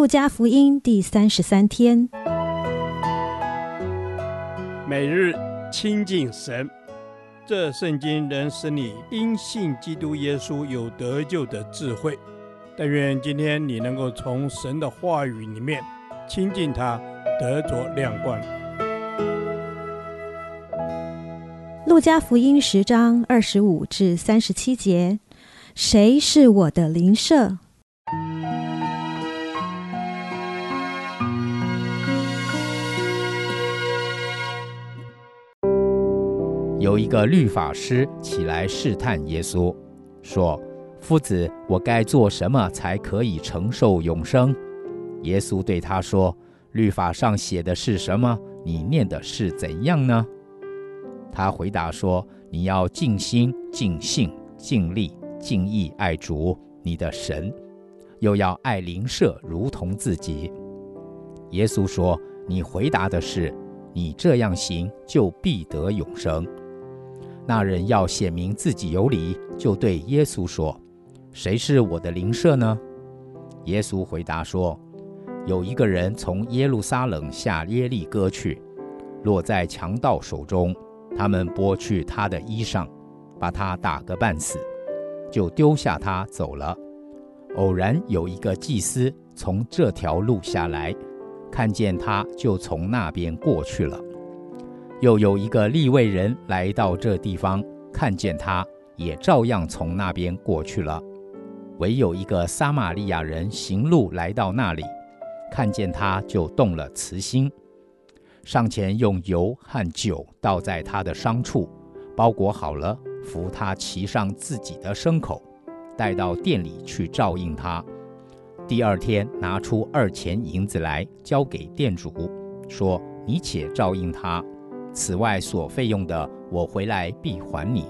路加福音第三十三天，每日亲近神，这圣经能使你因信基督耶稣有得救的智慧。但愿今天你能够从神的话语里面亲近他，得着亮光。路加福音十章二十五至三十七节：谁是我的邻舍？有一个律法师起来试探耶稣，说：“夫子，我该做什么才可以承受永生？”耶稣对他说：“律法上写的是什么？你念的是怎样呢？”他回答说：“你要尽心、尽性、尽力、尽意爱主你的神，又要爱邻舍如同自己。”耶稣说：“你回答的是，你这样行就必得永生。”那人要显明自己有理，就对耶稣说：“谁是我的邻舍呢？”耶稣回答说：“有一个人从耶路撒冷下耶利哥去，落在强盗手中，他们剥去他的衣裳，把他打个半死，就丢下他走了。偶然有一个祭司从这条路下来，看见他，就从那边过去了。”又有一个利未人来到这地方，看见他，也照样从那边过去了。唯有一个撒玛利亚人行路来到那里，看见他，就动了慈心，上前用油和酒倒在他的伤处，包裹好了，扶他骑上自己的牲口，带到店里去照应他。第二天拿出二钱银子来交给店主，说：“你且照应他。”此外所费用的，我回来必还你。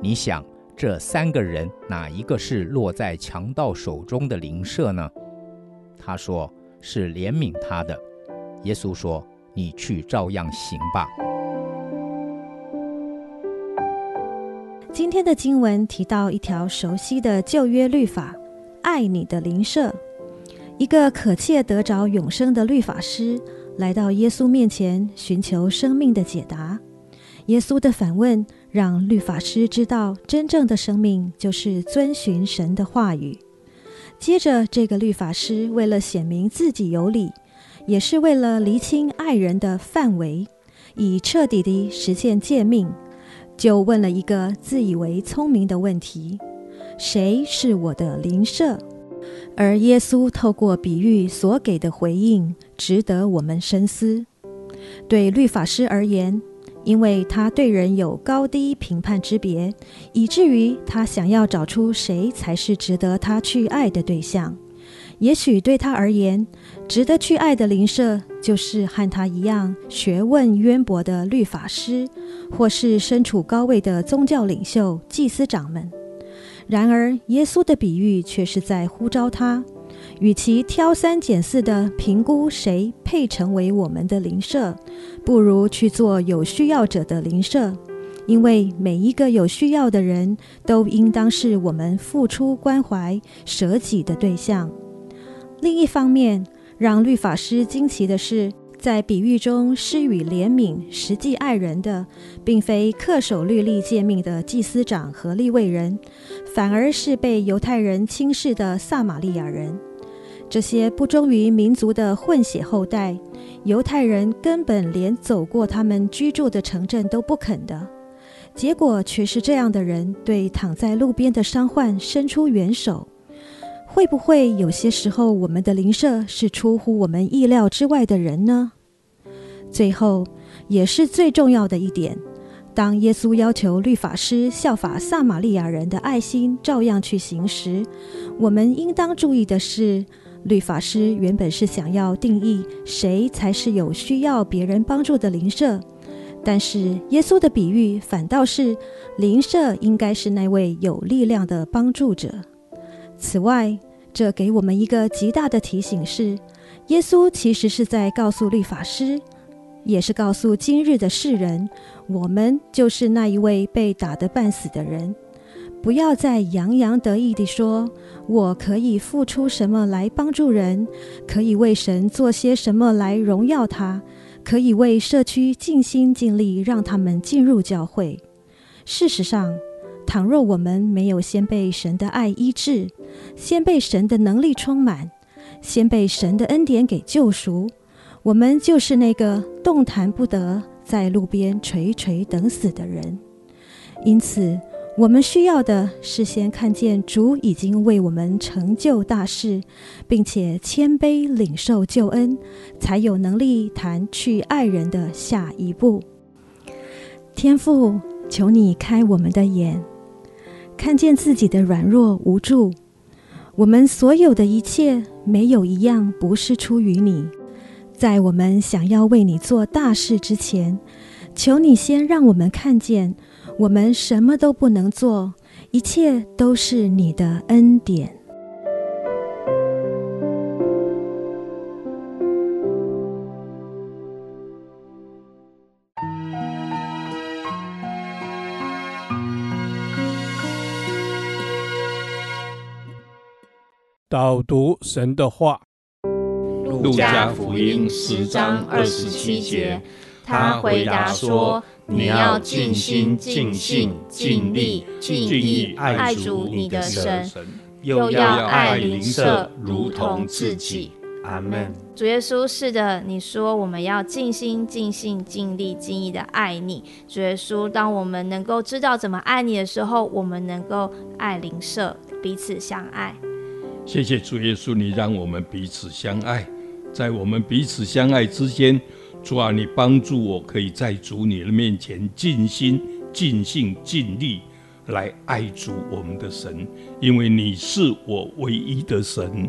你想这三个人哪一个是落在强盗手中的邻舍呢？他说是怜悯他的。耶稣说：你去照样行吧。今天的经文提到一条熟悉的旧约律法：爱你的邻舍。一个可切得着永生的律法师。来到耶稣面前，寻求生命的解答。耶稣的反问让律法师知道，真正的生命就是遵循神的话语。接着，这个律法师为了显明自己有理，也是为了厘清爱人的范围，以彻底地实现诫命，就问了一个自以为聪明的问题：谁是我的邻舍？而耶稣透过比喻所给的回应，值得我们深思。对律法师而言，因为他对人有高低评判之别，以至于他想要找出谁才是值得他去爱的对象。也许对他而言，值得去爱的邻舍，就是和他一样学问渊博的律法师，或是身处高位的宗教领袖、祭司长们。然而，耶稣的比喻却是在呼召他，与其挑三拣四地评估谁配成为我们的邻舍，不如去做有需要者的邻舍，因为每一个有需要的人都应当是我们付出关怀、舍己的对象。另一方面，让律法师惊奇的是，在比喻中施予怜悯、实际爱人的，并非恪守律例诫命的祭司长和利未人，反而是被犹太人轻视的撒玛利亚人。这些不忠于民族的混血后代，犹太人根本连走过他们居住的城镇都不肯的，结果却是这样的人对躺在路边的伤患伸出援手。会不会有些时候，我们的邻舍是出乎我们意料之外的人呢？最后，也是最重要的一点，当耶稣要求律法师效法撒玛利亚人的爱心，照样去行时，我们应当注意的是，律法师原本是想要定义谁才是有需要别人帮助的邻舍，但是耶稣的比喻反倒是邻舍应该是那位有力量的帮助者。此外，这给我们一个极大的提醒是，耶稣其实是在告诉律法师，也是告诉今日的世人，我们就是那一位被打得半死的人。不要再洋洋得意地说：“我可以付出什么来帮助人，可以为神做些什么来荣耀他，可以为社区尽心尽力让他们进入教会。”事实上，倘若我们没有先被神的爱医治，先被神的能力充满，先被神的恩典给救赎，我们就是那个动弹不得，在路边垂垂等死的人。因此，我们需要的是先看见主已经为我们成就大事，并且谦卑领受救恩，才有能力谈去爱人的下一步。天父，求你开我们的眼，看见自己的软弱无助。我们所有的一切，没有一样不是出于你。在我们想要为你做大事之前，求你先让我们看见。我们什么都不能做，一切都是你的恩典。导读神的话，《路加福音》十章二十七节，他回答说。你要尽心、尽性、尽力、尽意爱主你的神，又要爱邻舍如同自己。阿门。主耶稣，是的，你说我们要尽心、尽性、尽力、尽意的爱你。主耶稣，当我们能够知道怎么爱你的时候，我们能够爱邻舍，彼此相爱。谢谢主耶稣，你让我们彼此相爱，在我们彼此相爱之间。主啊，你帮助我，可以在主你的面前尽心、尽性、尽力来爱主我们的神，因为你是我唯一的神。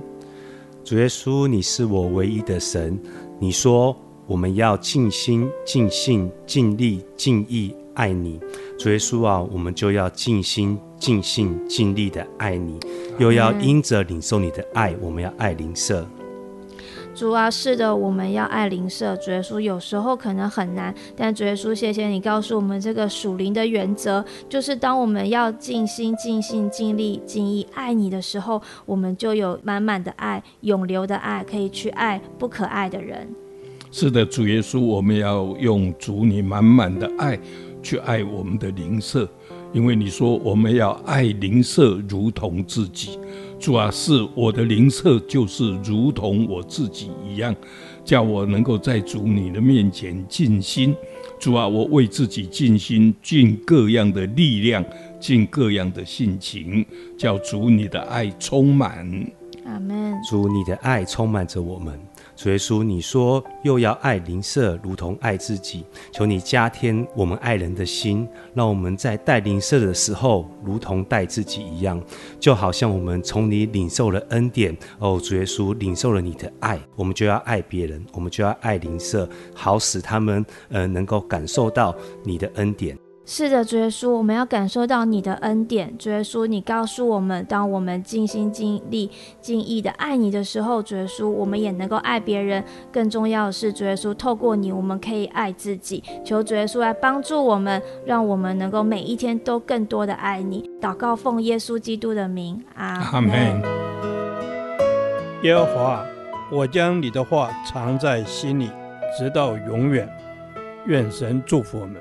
主耶稣，你是我唯一的神。你说我们要尽心、尽性、尽力、尽意爱你。主耶稣啊，我们就要尽心、尽性、尽力的爱你，又要因着领受你的爱，我们要爱邻舍。主啊，是的，我们要爱邻舍。主耶稣，有时候可能很难，但主耶稣，谢谢你告诉我们这个属灵的原则，就是当我们要尽心、尽性、尽力、尽意爱你的时候，我们就有满满的爱、永流的爱，可以去爱不可爱的人。是的，主耶稣，我们要用主你满满的爱去爱我们的邻舍，因为你说我们要爱邻舍如同自己。主啊，是我的灵舍，就是如同我自己一样，叫我能够在主你的面前尽心。主啊，我为自己尽心，尽各样的力量，尽各样的性情，叫主你的爱充满。阿门。主你的爱充满着我们。主耶稣，你说又要爱邻舍如同爱自己，求你加添我们爱人的心，让我们在带邻舍的时候，如同带自己一样，就好像我们从你领受了恩典哦，主耶稣领受了你的爱，我们就要爱别人，我们就要爱邻舍，好使他们呃能够感受到你的恩典。是的，主耶稣，我们要感受到你的恩典。主耶稣，你告诉我们，当我们尽心尽力、尽意的爱你的时候，主耶稣，我们也能够爱别人。更重要的是，主耶稣，透过你，我们可以爱自己。求主耶稣来帮助我们，让我们能够每一天都更多的爱你。祷告，奉耶稣基督的名，阿门。耶和华，我将你的话藏在心里，直到永远。愿神祝福我们。